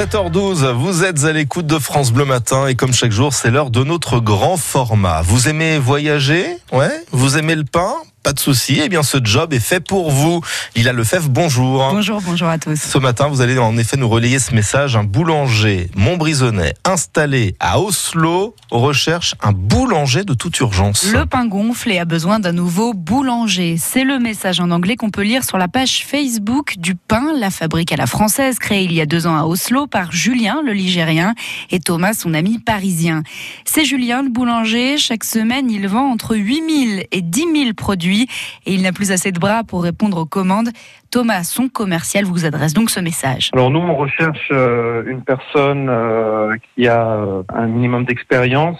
7h12, vous êtes à l'écoute de France Bleu Matin et comme chaque jour, c'est l'heure de notre grand format. Vous aimez voyager? Ouais? Vous aimez le pain? Pas de souci. Eh bien, ce job est fait pour vous. Il a le Fèvre, bonjour. Bonjour, bonjour à tous. Ce matin, vous allez en effet nous relayer ce message. Un boulanger montbrisonnais installé à Oslo recherche un boulanger de toute urgence. Le pain gonfle et a besoin d'un nouveau boulanger. C'est le message en anglais qu'on peut lire sur la page Facebook du pain, la fabrique à la française, créée il y a deux ans à Oslo par Julien, le Ligérien, et Thomas, son ami parisien. C'est Julien, le boulanger. Chaque semaine, il vend entre 8000 et 10 000 produits et il n'a plus assez de bras pour répondre aux commandes. Thomas, son commercial, vous adresse donc ce message. Alors nous, on recherche euh, une personne euh, qui a euh, un minimum d'expérience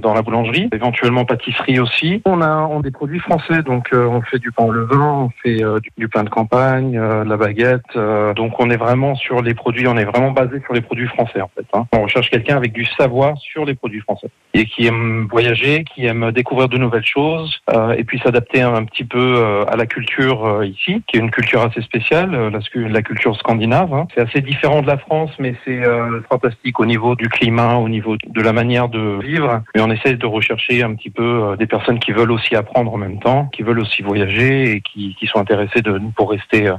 dans la boulangerie, éventuellement pâtisserie aussi. On a des produits français, donc on fait du pain au levain, on fait du, pain de campagne, la baguette. donc on est vraiment sur les produits, on est vraiment basé sur les produits français en fait. Hein. On recherche quelqu'un avec du savoir sur les produits français et qui aime voyager, qui aime découvrir de nouvelles choses et puis s'adapter un petit peu à la culture ici, qui est une culture assez spéciale, euh, la, culture scandinave. Hein. C'est assez différent de la France, mais c'est euh, fantastique au niveau du climat, au niveau de la manière de vivre. Et on essaie de rechercher un petit peu euh, des personnes qui veulent aussi apprendre en même temps, qui veulent aussi voyager et qui, qui sont intéressées de, pour rester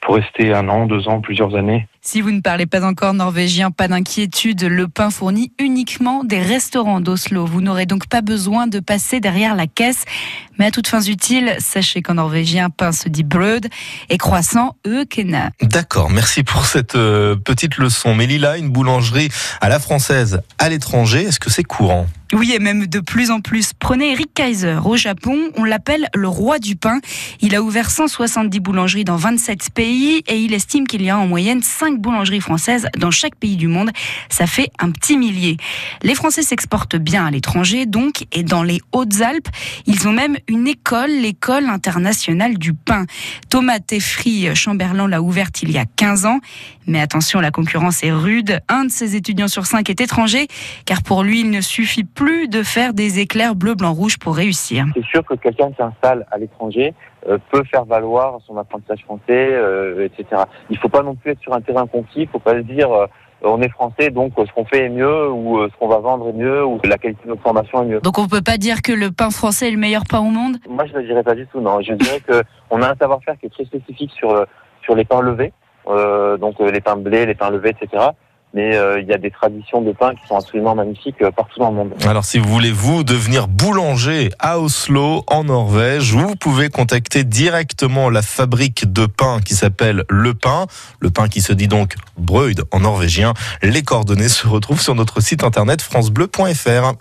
pour rester un an, deux ans, plusieurs années. Si vous ne parlez pas encore norvégien, pas d'inquiétude, le pain fournit uniquement des restaurants d'Oslo. Vous n'aurez donc pas besoin de passer derrière la caisse. Mais à toutes fins utiles, sachez qu'en norvégien, pain se dit brød et croissant, kena. D'accord, merci pour cette euh, petite leçon. Mais Lila, une boulangerie à la française à l'étranger, est-ce que c'est courant? Oui, et même de plus en plus. Prenez Eric Kaiser. Au Japon, on l'appelle le roi du pain. Il a ouvert 170 boulangeries dans 27 pays et il estime qu'il y a en moyenne 5 boulangeries françaises dans chaque pays du monde. Ça fait un petit millier. Les Français s'exportent bien à l'étranger, donc, et dans les Hautes-Alpes, ils ont même une école, l'école internationale du pain. Thomas Teffry Chamberlain l'a ouverte il y a 15 ans. Mais attention, la concurrence est rude. Un de ses étudiants sur cinq est étranger, car pour lui, il ne suffit plus de faire des éclairs bleu, blanc, rouge pour réussir. C'est sûr que quelqu'un qui s'installe à l'étranger peut faire valoir son apprentissage français, euh, etc. Il ne faut pas non plus être sur un terrain conquis. Il ne faut pas se dire euh, on est français, donc ce qu'on fait est mieux, ou ce qu'on va vendre est mieux, ou la qualité de notre formation est mieux. Donc on peut pas dire que le pain français est le meilleur pain au monde? Moi, je ne dirais pas du tout, non. Je dirais qu'on a un savoir-faire qui est très spécifique sur, sur les pains levés. Euh, donc euh, les pains de blé, les pains levés, etc mais euh, il y a des traditions de pain qui sont absolument magnifiques partout dans le monde. Alors si vous voulez vous devenir boulanger à Oslo en Norvège, vous pouvez contacter directement la fabrique de pain qui s'appelle Le Pain, le pain qui se dit donc Brød en norvégien. Les coordonnées se retrouvent sur notre site internet francebleu.fr.